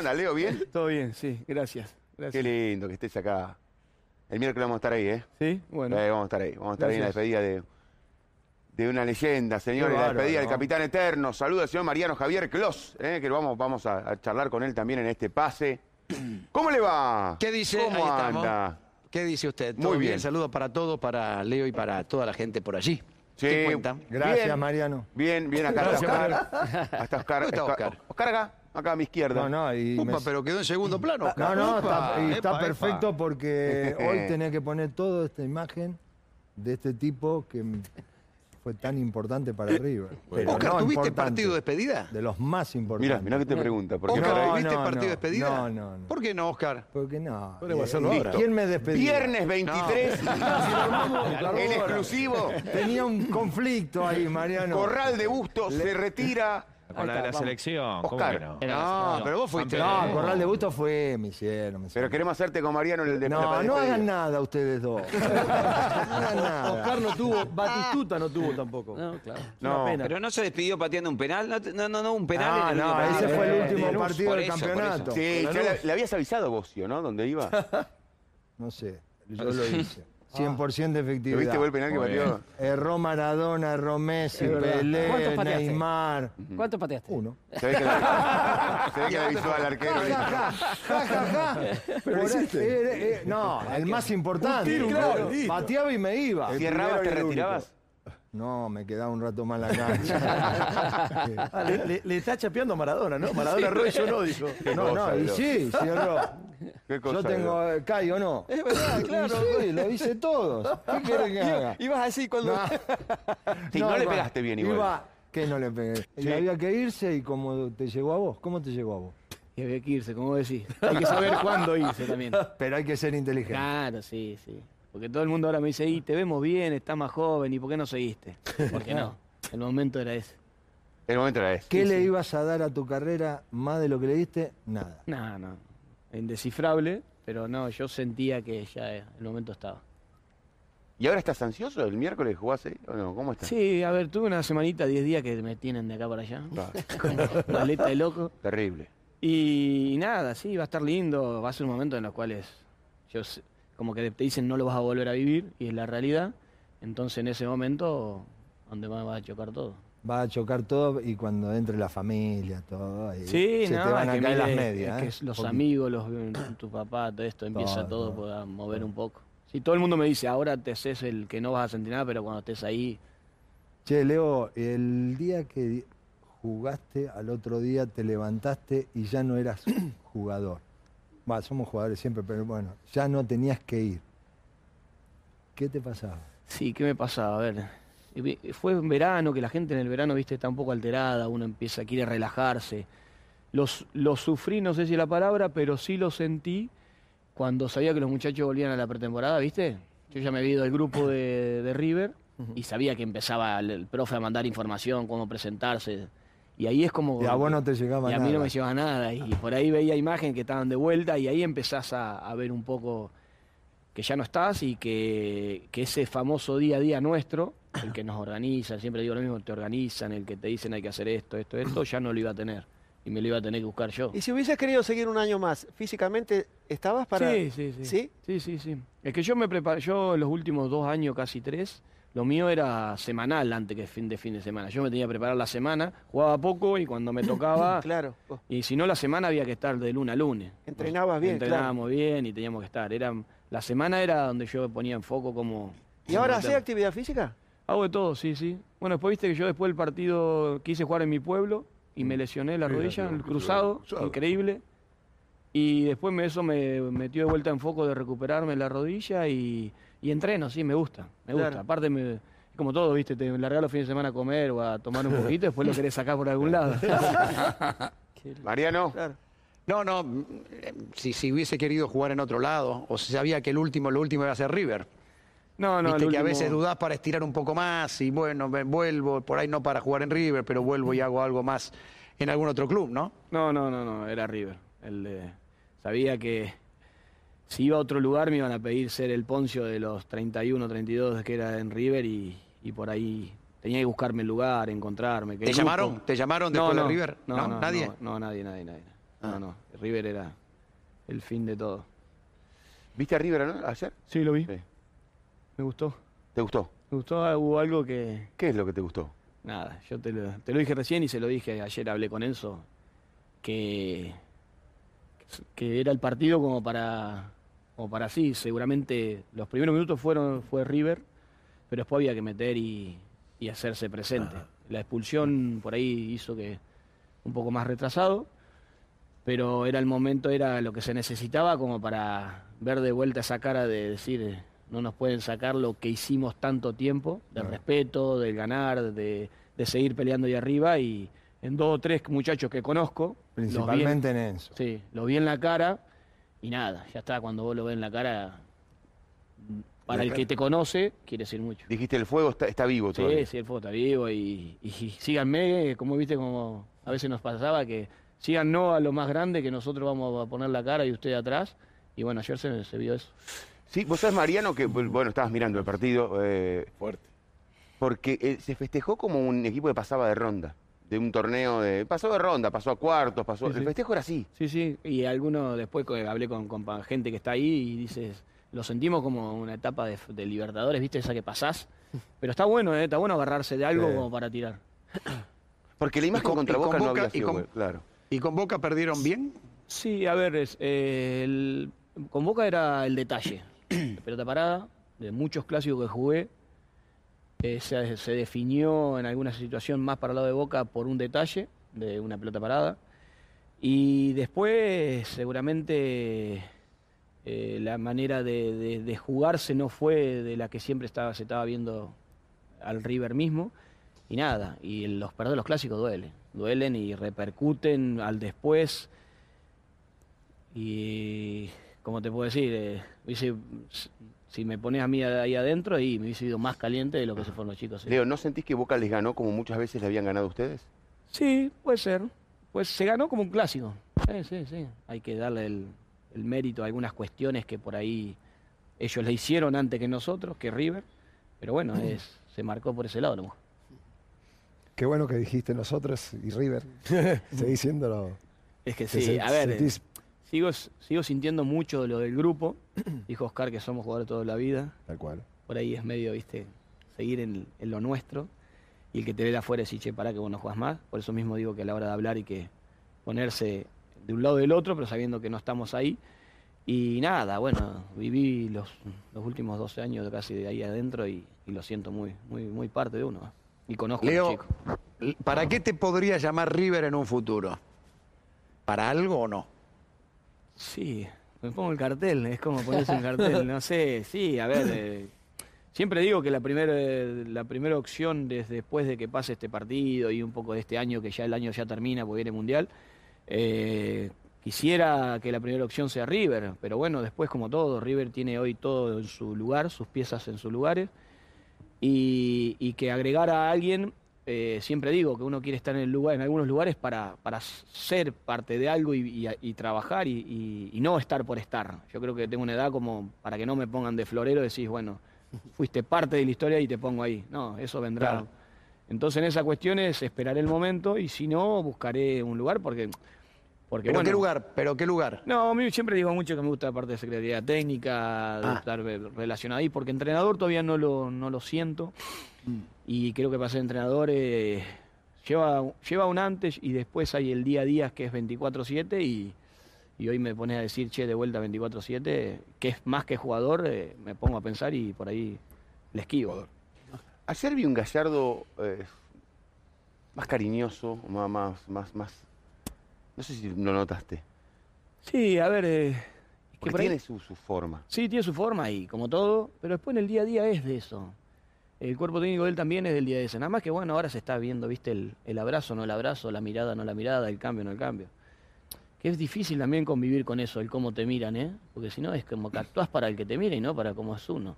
anda, Leo? ¿Bien? Todo bien, sí, gracias. Qué gracias. lindo que estés acá. El miércoles vamos a estar ahí, ¿eh? ¿Sí? Bueno. Eh, vamos a estar ahí. Vamos a estar ahí en la Gracias. despedida de, de una leyenda, señores. La despedida del ¿no? Capitán Eterno. Saluda al señor Mariano Javier Clos, eh, que vamos, vamos a, a charlar con él también en este pase. ¿Cómo le va? ¿Qué dice? ¿Cómo Ahí estamos. anda? ¿Qué dice usted? Muy ¿Todo bien. Saludos para todos, para Leo y para toda la gente por allí. Sí. ¿Qué cuenta? Gracias, Bien. Mariano. Bien, bien, acá está Oscar. Hasta Oscar. ¿Dónde está Oscar? Oscar acá, acá a mi izquierda. No, no, y me- Upa, pero quedó en segundo plano. No, Oscar. no, Upa, está, y está epa, epa. perfecto porque hoy tenés que poner toda esta imagen de este tipo que m- fue tan importante para River. Pero Oscar, no ¿tuviste importante, partido de despedida? De los más importantes. Mirá, mirá que te pregunta. ¿Por qué Oscar, no, no, ¿tuviste no, partido de no, despedida? no, no, no. ¿Por qué no, Oscar? Porque no. Podemos eh, hacerlo ahora. ¿Quién me despedía? Viernes 23, en exclusivo, Tenía un conflicto ahí, Mariano. Corral de Bustos se retira. Con la de la selección, ¿cómo Oscar. que no? No, pero vos fuiste. No, Corral de Busto fue, me hicieron, me Pero hicieron. queremos hacerte con Mariano el de No, no hagan nada ustedes dos. No hagan nada. Oscar no tuvo, Batistuta no tuvo tampoco. No, claro. No, pena. Pero no se despidió pateando un penal. No, no, no, no, un penal No, en el no, último ese partido. fue el último Lanús, partido por del eso, por campeonato. Sí, ya le, le habías avisado Bocio, ¿no? ¿Dónde iba? No sé, yo lo hice. 100% de ¿Lo efectividad. viste el penal que pateó? Erró Maradona, erró Messi. Pelé, ¿Cuántos pateaste? Neymar. ¿Cuánto pateaste? Uno. Se ve que le, avisó al arquero. Ja, ja, ja, eh, eh, no, el más importante. Pateaba y me iba. Si errabas, te retirabas. No, me quedaba un rato más la cancha. Ah, le, le- le está chapeando a Maradona, ¿no? Maradona erró y yo no, dijo. no, no, y sí, sí erró. ¿Qué cosa Yo tengo, eh, Cayo, ¿no? Es verdad, claro. Y sí, lo hice todos. ¿Qué querés que haga? Ibas así cuando. No. Sí, no le iba- pegaste bien igual. Iba, que no le pegué. Y había que irse y como te llegó a vos. ¿Cómo te llegó a vos? Y había que irse, como decís. Hay que saber cuándo irse también. Pero hay que ser inteligente. Claro, sí, sí. Porque todo el mundo ahora me dice, y te vemos bien, estás más joven, ¿y por qué no seguiste? Porque no, el momento era ese. El momento era ese. ¿Qué le ibas a dar a tu carrera más de lo que le diste? Nada. No, no, indescifrable, pero no, yo sentía que ya el momento estaba. ¿Y ahora estás ansioso? ¿El miércoles jugás ahí? ¿O no? ¿Cómo estás? Sí, a ver, tuve una semanita, 10 días que me tienen de acá para allá. Maleta de loco. terrible. Y nada, sí, va a estar lindo, va a ser un momento en los cuales yo como que te dicen no lo vas a volver a vivir y es la realidad. Entonces en ese momento donde más va a chocar todo. Va a chocar todo y cuando entre la familia, todo. ahí Sí, se no, te van a que caer las medias. es que ¿eh? los amigos, los, tu papá, todo esto, empieza Todo, todo, todo, a mover un poco. Sí, todo el mundo me dice, ahora te haces el que no vas a sentir nada, pero cuando estés ahí, Che, Leo, el día que jugaste, al otro día te levantaste y ya no eras jugador. Va, somos jugadores siempre, pero bueno, ya no tenías que ir. ¿Qué te pasaba? Sí, ¿qué me pasaba? A ver, y fue en verano, que la gente en el verano, viste, está un poco alterada, uno empieza, quiere relajarse. Los, lo sufrí, no sé si es la palabra, pero sí lo sentí cuando sabía que los muchachos volvían a la pretemporada, viste. Yo ya me había ido al grupo de, de River y sabía que empezaba el, el profe a mandar información, cómo presentarse. Y ahí es como... Y a vos no te llegaba y a mí no me llevaba nada. Y por ahí veía imágenes que estaban de vuelta y ahí empezás a, a ver un poco que ya no estás y que, que ese famoso día a día nuestro, el que nos organiza, siempre digo lo mismo, te organizan, el que te dicen hay que hacer esto, esto, esto, ya no lo iba a tener. Y me lo iba a tener que buscar yo. Y si hubieses querido seguir un año más, ¿físicamente estabas para.? Sí, sí, sí. ¿Sí? Sí, sí, sí. Es que yo me preparé, yo los últimos dos años, casi tres, lo mío era semanal antes que fin de fin de semana. Yo me tenía que preparar la semana, jugaba poco y cuando me tocaba, Claro. y si no la semana había que estar de lunes a lunes. Entrenabas bien, claro. Entrenábamos bien y teníamos que estar. Era, la semana era donde yo ponía en foco como... ¿Y ahora haces actividad física? Hago de todo, sí, sí. Bueno, después viste que yo después del partido quise jugar en mi pueblo y me lesioné la rodilla, el cruzado, increíble. Y después me, eso me metió de vuelta en foco de recuperarme la rodilla y, y entreno, sí, me gusta, me gusta. Claro. Aparte, me, como todo, viste, te largas los fines de semana a comer o a tomar un poquito, después lo querés sacar por algún lado. Mariano, Claro. No, no, mm, eh, si, si hubiese querido jugar en otro lado, o si sabía que el último, lo último iba a ser River. No, no, Viste que a último- veces dudás para estirar un poco más y bueno, me- vuelvo, por ahí no para jugar en River, pero vuelvo y hago algo más en algún otro club, ¿no? No, no, no, no, era River. El de- sabía que si iba a otro lugar me iban a pedir ser el Poncio de los 31, 32 que era en River y, y por ahí tenía que buscarme el lugar, encontrarme. ¿Te llamaron? ¿Te llamaron después no, de no, River? No, ¿No? no, ¿Nadie? No, no, nadie, nadie, nadie. No, no, River era el fin de todo. ¿Viste a River ¿no? ayer? Sí, lo vi. Sí. Me gustó. ¿Te gustó? Me gustó, hubo algo que... ¿Qué es lo que te gustó? Nada, yo te lo, te lo dije recién y se lo dije ayer, hablé con Enzo, que, que era el partido como para, como para sí, seguramente los primeros minutos fueron, fue River, pero después había que meter y, y hacerse presente. La expulsión por ahí hizo que un poco más retrasado, pero era el momento, era lo que se necesitaba como para ver de vuelta esa cara de decir, eh, no nos pueden sacar lo que hicimos tanto tiempo, del respeto, del ganar, de, de seguir peleando ahí arriba y en dos o tres muchachos que conozco. vi en- Principalmente en Enzo. Sí, lo vi en la cara y nada, ya está, cuando vos lo ves en la cara, para el que te conoce, quiere decir mucho. Dijiste, el fuego está, está vivo Sí, todavía. sí, el fuego está vivo y, y síganme, como viste, como a veces nos pasaba, que sigan no a lo más grande, que nosotros vamos a poner la cara y usted atrás. Y bueno, ayer se, se vio eso. Sí, vos sabés, Mariano, que, bueno, estabas mirando el partido. eh, Fuerte. porque eh, se festejó como un equipo que pasaba de ronda. De un torneo de. Pasó de ronda, pasó a cuartos, pasó. Sí, sí. El festejo era así. Sí, sí, y alguno después que hablé con, con gente que está ahí y dices, lo sentimos como una etapa de, de Libertadores, ¿viste? Esa que pasás. Pero está bueno, ¿eh? Está bueno agarrarse de algo Sí. como para tirar. Porque la imagen con- contra y con Boca no había y sido. con- buena, Claro. ¿Y con Boca perdieron bien? Sí, a ver, es, eh, el- con Boca era el detalle. Pelota parada, de muchos clásicos que jugué, eh, se, se definió en alguna situación más para el lado de Boca por un detalle de una pelota parada. Y después, seguramente, eh, la manera de, de- jugarse no fue de la que siempre estaba, se estaba viendo al River mismo. Y nada, y los los clásicos duelen. Duelen y repercuten al después. Y, como te puedo decir, eh, hubiese- si me pones a mí ahí adentro, y me hubiese ido más caliente de lo que se fueron los chicos. sí. Leo, ¿no sentís que Boca les ganó como muchas veces le habían ganado a ustedes? Sí, puede ser. Pues se ganó como un clásico. Sí, sí, sí. Hay que darle el, el mérito a algunas cuestiones que por ahí ellos le hicieron antes que nosotros, que River. Pero bueno, es, se marcó por ese lado nomás. Qué bueno que dijiste nosotros y River. Seguí siéndolo. Es que sí, se- a ver, sentís- sigo, sigo sintiendo mucho lo del grupo. Dijo Oscar que somos jugadores toda la vida. Tal cual. Por ahí es medio, viste, seguir en, en lo nuestro. Y el que te ve de afuera decir, che, pará que vos no jugás más. Por eso mismo digo que a la hora de hablar hay que ponerse de un lado del otro, pero sabiendo que no estamos ahí. Y nada, bueno, viví los, los últimos 12 años casi de ahí adentro y, y lo siento muy, muy, muy parte de uno. ¿eh? Y conozco a los Leo, chicos. ¿para qué te podría llamar River en un futuro? ¿Para algo o no? Sí, me pongo el cartel, es como ponerse un cartel, no sé, sí, a ver, eh, siempre digo que la primera la primera opción desde después de que pase este partido y un poco de este año, que ya el año ya termina porque viene Mundial, eh, quisiera que la primera opción sea River, pero bueno, después como todo, River tiene hoy todo en su lugar, sus piezas en sus lugares, y, y que agregar a alguien, eh, siempre digo que uno quiere estar en, el lugar, en algunos lugares para, para ser parte de algo y, y- y trabajar y, no estar por estar. Yo creo que tengo una edad como para que no me pongan de florero, decís, bueno, fuiste parte de la historia y te pongo ahí. No, eso vendrá. Claro. Entonces en esa cuestión es esperaré el momento y si no, buscaré un lugar porque... porque ¿Pero bueno, qué lugar? ¿Pero qué lugar? no, a mí siempre digo mucho que me gusta la parte de Secretaría Técnica, de Ah. estar relacionado ahí, porque entrenador todavía no lo, no lo siento. Mm. Y creo que para ser entrenador eh, lleva, lleva un antes y después hay el día a día que es 24-7 y, y hoy me pones a decir, che, de vuelta 24-7, que es más que jugador, eh, me pongo a pensar y por ahí le esquivo. Ayer vi un Gallardo eh, más cariñoso, más, más, más, No sé si lo notaste. Sí, a ver... eh, Porque por ahí- tiene su, su forma. Sí, tiene su forma y como todo, pero después en el día a día es de eso. El cuerpo técnico de él también es del día de ese. Nada más que bueno, ahora se está viendo, viste, el, el abrazo, no el abrazo, la mirada, no la mirada, el cambio, no el cambio. Que es difícil también convivir con eso, el cómo te miran, ¿eh? Porque si no es como que actúas para el que te mira y no para cómo es uno.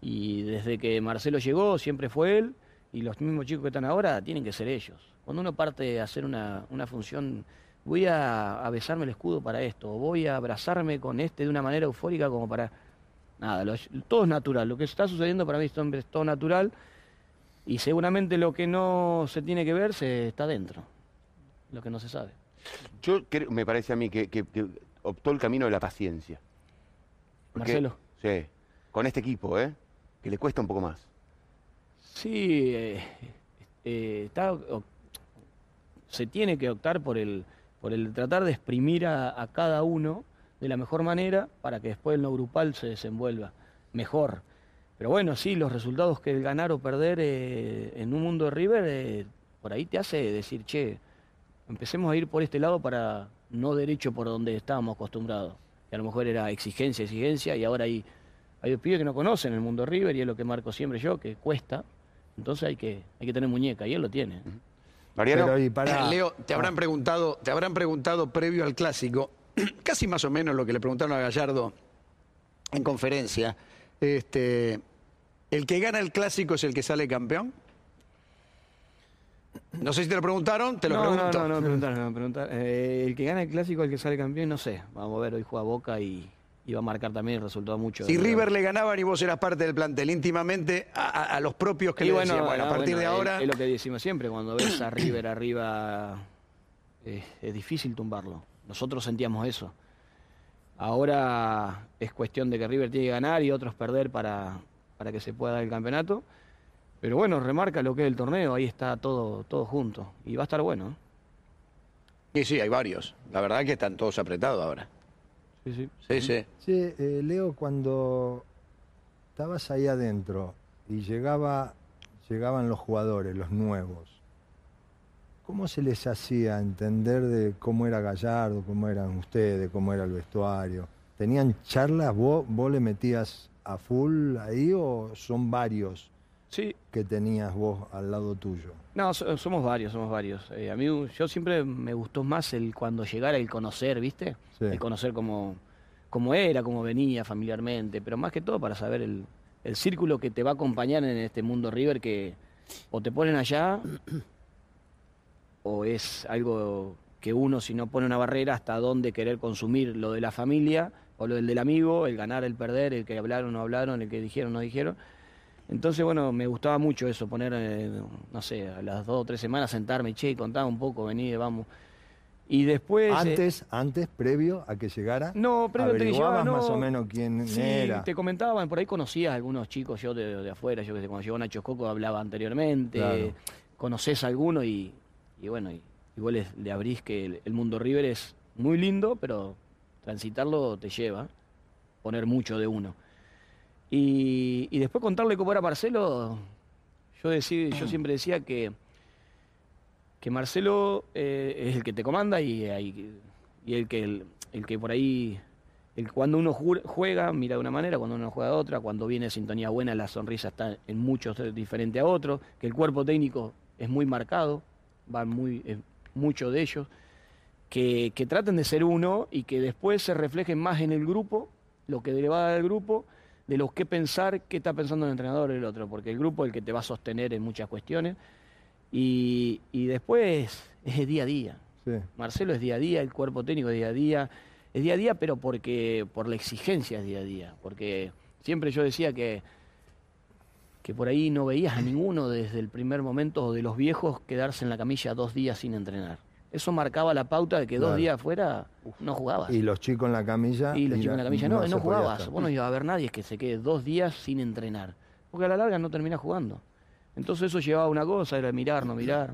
Y desde que Marcelo llegó, siempre fue él, y los mismos chicos que están ahora tienen que ser ellos. Cuando uno parte a hacer una, una función, voy a, a besarme el escudo para esto, o voy a abrazarme con este de una manera eufórica como para... Nada, lo- todo es natural. Lo que está sucediendo para mí es todo- es todo natural, y seguramente lo que no se tiene que ver se está dentro, lo que no se sabe. Yo creo, me parece a mí que, que- que optó el camino de la paciencia. Porque- Marcelo. Sí, con este equipo, ¿eh? Que le cuesta un poco más. Sí, eh, eh, está, o- se tiene que optar por el, por el tratar de exprimir a, a cada uno de la mejor manera para que después el no grupal se desenvuelva mejor. Pero bueno, sí, los resultados que el ganar o perder eh, en un mundo de River, eh, por ahí te hace decir, che, empecemos a ir por este lado para no derecho por donde estábamos acostumbrados. Que a lo mejor era exigencia, exigencia, y ahora hay, hay pibes que no conocen el mundo River y es lo que marco siempre yo, que cuesta. Entonces hay que, hay que tener muñeca, y él lo tiene. Mariano, Pero y para, Leo, te habrán preguntado, te habrán preguntado previo al clásico, casi más o menos lo que le preguntaron a Gallardo en conferencia. Este, ¿el que gana el clásico es el que sale campeón? No sé si te lo preguntaron, te lo no, pregunto. no, no, no, me preguntaron, no me preguntaron. Eh, el que gana el clásico, el que sale campeón, no sé. Vamos a ver, hoy juega Boca y, va a marcar también el resultado mucho. Si River le ganaban y vos eras parte del plantel íntimamente, a, a- a los propios que Y le bueno, decían, bueno, a ah, partir bueno, de es- ahora... Es, lo que decimos siempre, cuando ves a River arriba, eh, es difícil tumbarlo. Nosotros sentíamos eso. Ahora es cuestión de que River tiene que ganar y otros perder para, para que se pueda dar el campeonato. Pero bueno, remarca lo que es el torneo, ahí está todo, todo junto. Y va a estar bueno. ¿eh? Y sí, hay varios. La verdad que están todos apretados ahora. Sí, sí. Sí, sí. Sí, eh, Leo, cuando estabas ahí adentro y llegaba, llegaban los jugadores, los nuevos, ¿cómo se les hacía entender de cómo era Gallardo, cómo eran ustedes, cómo era el vestuario? ¿Tenían charlas? ¿Vos, vos le metías a full ahí o son varios Sí, que tenías vos al lado tuyo? No, so- somos varios, somos varios. Eh, a mí yo siempre me gustó más el cuando llegara el conocer, ¿viste? Sí. El conocer cómo, cómo era, cómo venía familiarmente, pero más que todo para saber el, el círculo que te va a acompañar en este mundo River que o te ponen allá o es algo que uno si no pone una barrera hasta dónde querer consumir lo de la familia o lo del del amigo, el ganar, el perder, el que hablaron o no hablaron, el que dijeron o no dijeron. Entonces, bueno, me gustaba mucho eso, poner, eh, no sé, a las dos o tres semanas sentarme, che, contaba un poco, vení, vamos. Y después... eh, Antes, antes, previo a que llegara, no, previo te llevaba, más no. o menos quién Sí, era. te comentaban, por ahí conocías a algunos chicos yo de, de afuera, yo que sé, cuando llegó Nacho Coco hablaba anteriormente, Claro. conoces a alguno y, y bueno, y, es- le abrís que el, mundo River es muy lindo, pero transitarlo te lleva, poner mucho de uno. Y, y después contarle cómo era Marcelo, yo, decí- yo siempre decía que, que Marcelo eh, es el que te comanda y, y el, que, el, que por ahí, cuando uno ju- juega, mira de una manera, cuando uno juega de otra, cuando viene sintonía buena, la sonrisa está en muchos diferente a otros, que el cuerpo técnico es muy marcado, van muy, eh, muchos de ellos, que, que traten de ser uno y que después se reflejen más en el grupo, lo que le va a dar el grupo, de lo que pensar, qué está pensando el entrenador o el otro, porque el grupo es el que te va a sostener en muchas cuestiones. Y, y después es día a día. Sí. Marcelo es día a día, el cuerpo técnico es día a día, es día a día, pero porque por la exigencia es día a día, porque siempre yo decía que que por ahí no veías a ninguno desde el primer momento de los viejos quedarse en la camilla dos días sin entrenar. Eso marcaba la pauta de que Claro. dos días afuera no jugabas. Y los chicos en la camilla. Y los chicos en la camilla no, no, jugabas. Vos no ibas a ver nadie que se quede dos días sin entrenar. Porque a la larga no termina jugando. Entonces eso llevaba una cosa, era mirar, no mirar.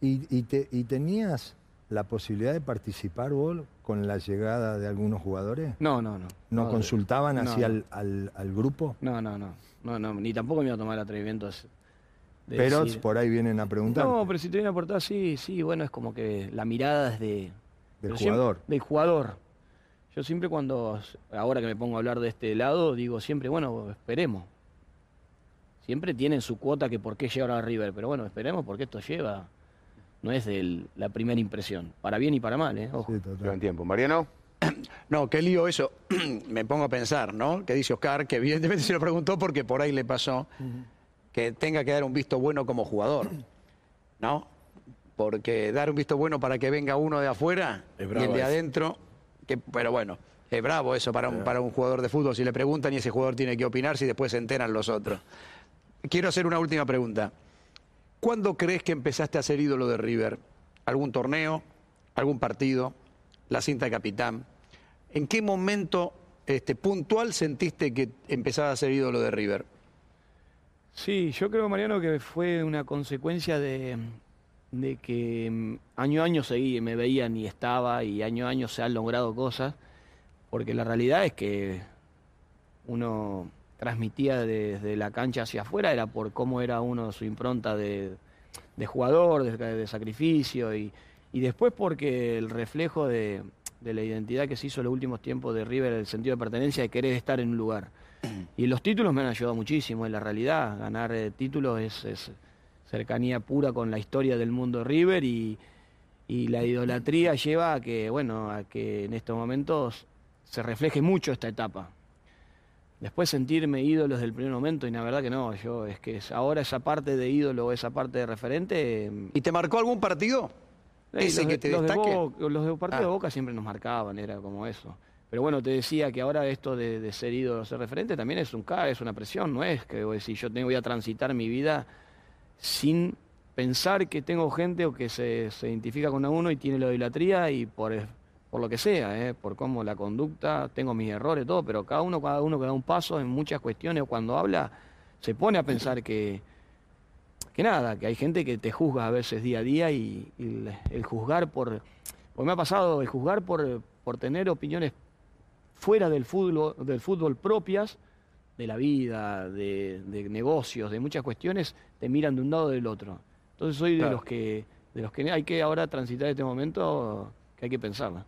¿Y, y, te- y tenías la posibilidad de participar vos con la llegada de algunos jugadores? No, no, no. ¿No, consultaban no. Al, al, al grupo? No, no, no. No, no, ni tampoco me iba a tomar el atrevimiento de Pero decir- por ahí vienen a preguntar. No, pero si te viene a aportar, sí, sí, bueno, es como que la mirada es de... Del siempre- jugador. del jugador. Yo siempre cuando, ahora que me pongo a hablar de este lado, digo siempre, bueno, esperemos. Siempre tienen su cuota que por qué llevan a River, pero bueno, esperemos porque esto lleva, no es de la primera impresión, para bien y para mal, ¿eh? Ojo. Sí, total. Llevan tiempo. Mariano, No, qué lío eso. Me pongo a pensar, ¿no? Que dice Oscar, que evidentemente se lo preguntó porque por ahí le pasó que tenga que dar un visto bueno como jugador, ¿no? Porque dar un visto bueno para que venga uno de afuera y el de eso. adentro, que, pero bueno, es bravo eso para un, para un jugador de fútbol. Si le preguntan y ese jugador tiene que opinar, si después se enteran los otros. Quiero hacer una última pregunta. ¿Cuándo crees que empezaste a ser ídolo de River? ¿Algún torneo? algún partido, la cinta de capitán. ¿En qué momento este, puntual sentiste que empezaba a ser ídolo de River? Sí, yo creo, Mariano, que fue una consecuencia de, de que mm, año a año seguí, me veían y estaba, y año a año se han logrado cosas, porque la realidad es que uno transmitía desde la cancha hacia afuera, era por cómo era uno su impronta de, de jugador, de, de sacrificio, y, y, después porque el reflejo de, de, la identidad que se hizo en los últimos tiempos de River, el sentido de pertenencia, de querer estar en un lugar. Y los títulos me han ayudado muchísimo, en la realidad, ganar eh, títulos es, es, cercanía pura con la historia del mundo de River y, y la idolatría lleva a que, bueno, a que en estos momentos se refleje mucho esta etapa. Después sentirme ídolo desde el primer momento, y la verdad que no, yo es que ahora esa parte de ídolo, esa parte de referente. ¿Y te marcó algún partido? ¿Ese que te los destaque? De Boca, los de partido ah. de Boca siempre nos marcaban, era como eso. Pero bueno, te decía que ahora esto de, de ser ídolo, ser referente, también es un es una presión, no es que si yo tengo, voy a transitar mi vida sin pensar que tengo gente o que se, se identifica con uno y tiene la idolatría y por por lo que sea, ¿eh? por cómo la conducta, tengo mis errores, todo, pero cada uno, cada uno que da un paso en muchas cuestiones o cuando habla, se pone a pensar que, que nada, que hay gente que te juzga a veces día a día y, y el, juzgar por, pues me ha pasado, el juzgar por, por tener opiniones fuera del fútbol, del fútbol propias, de la vida, de, de, negocios, de muchas cuestiones, te miran de un lado o del otro. Entonces soy de los que de los que hay que ahora transitar este momento que hay que pensarla.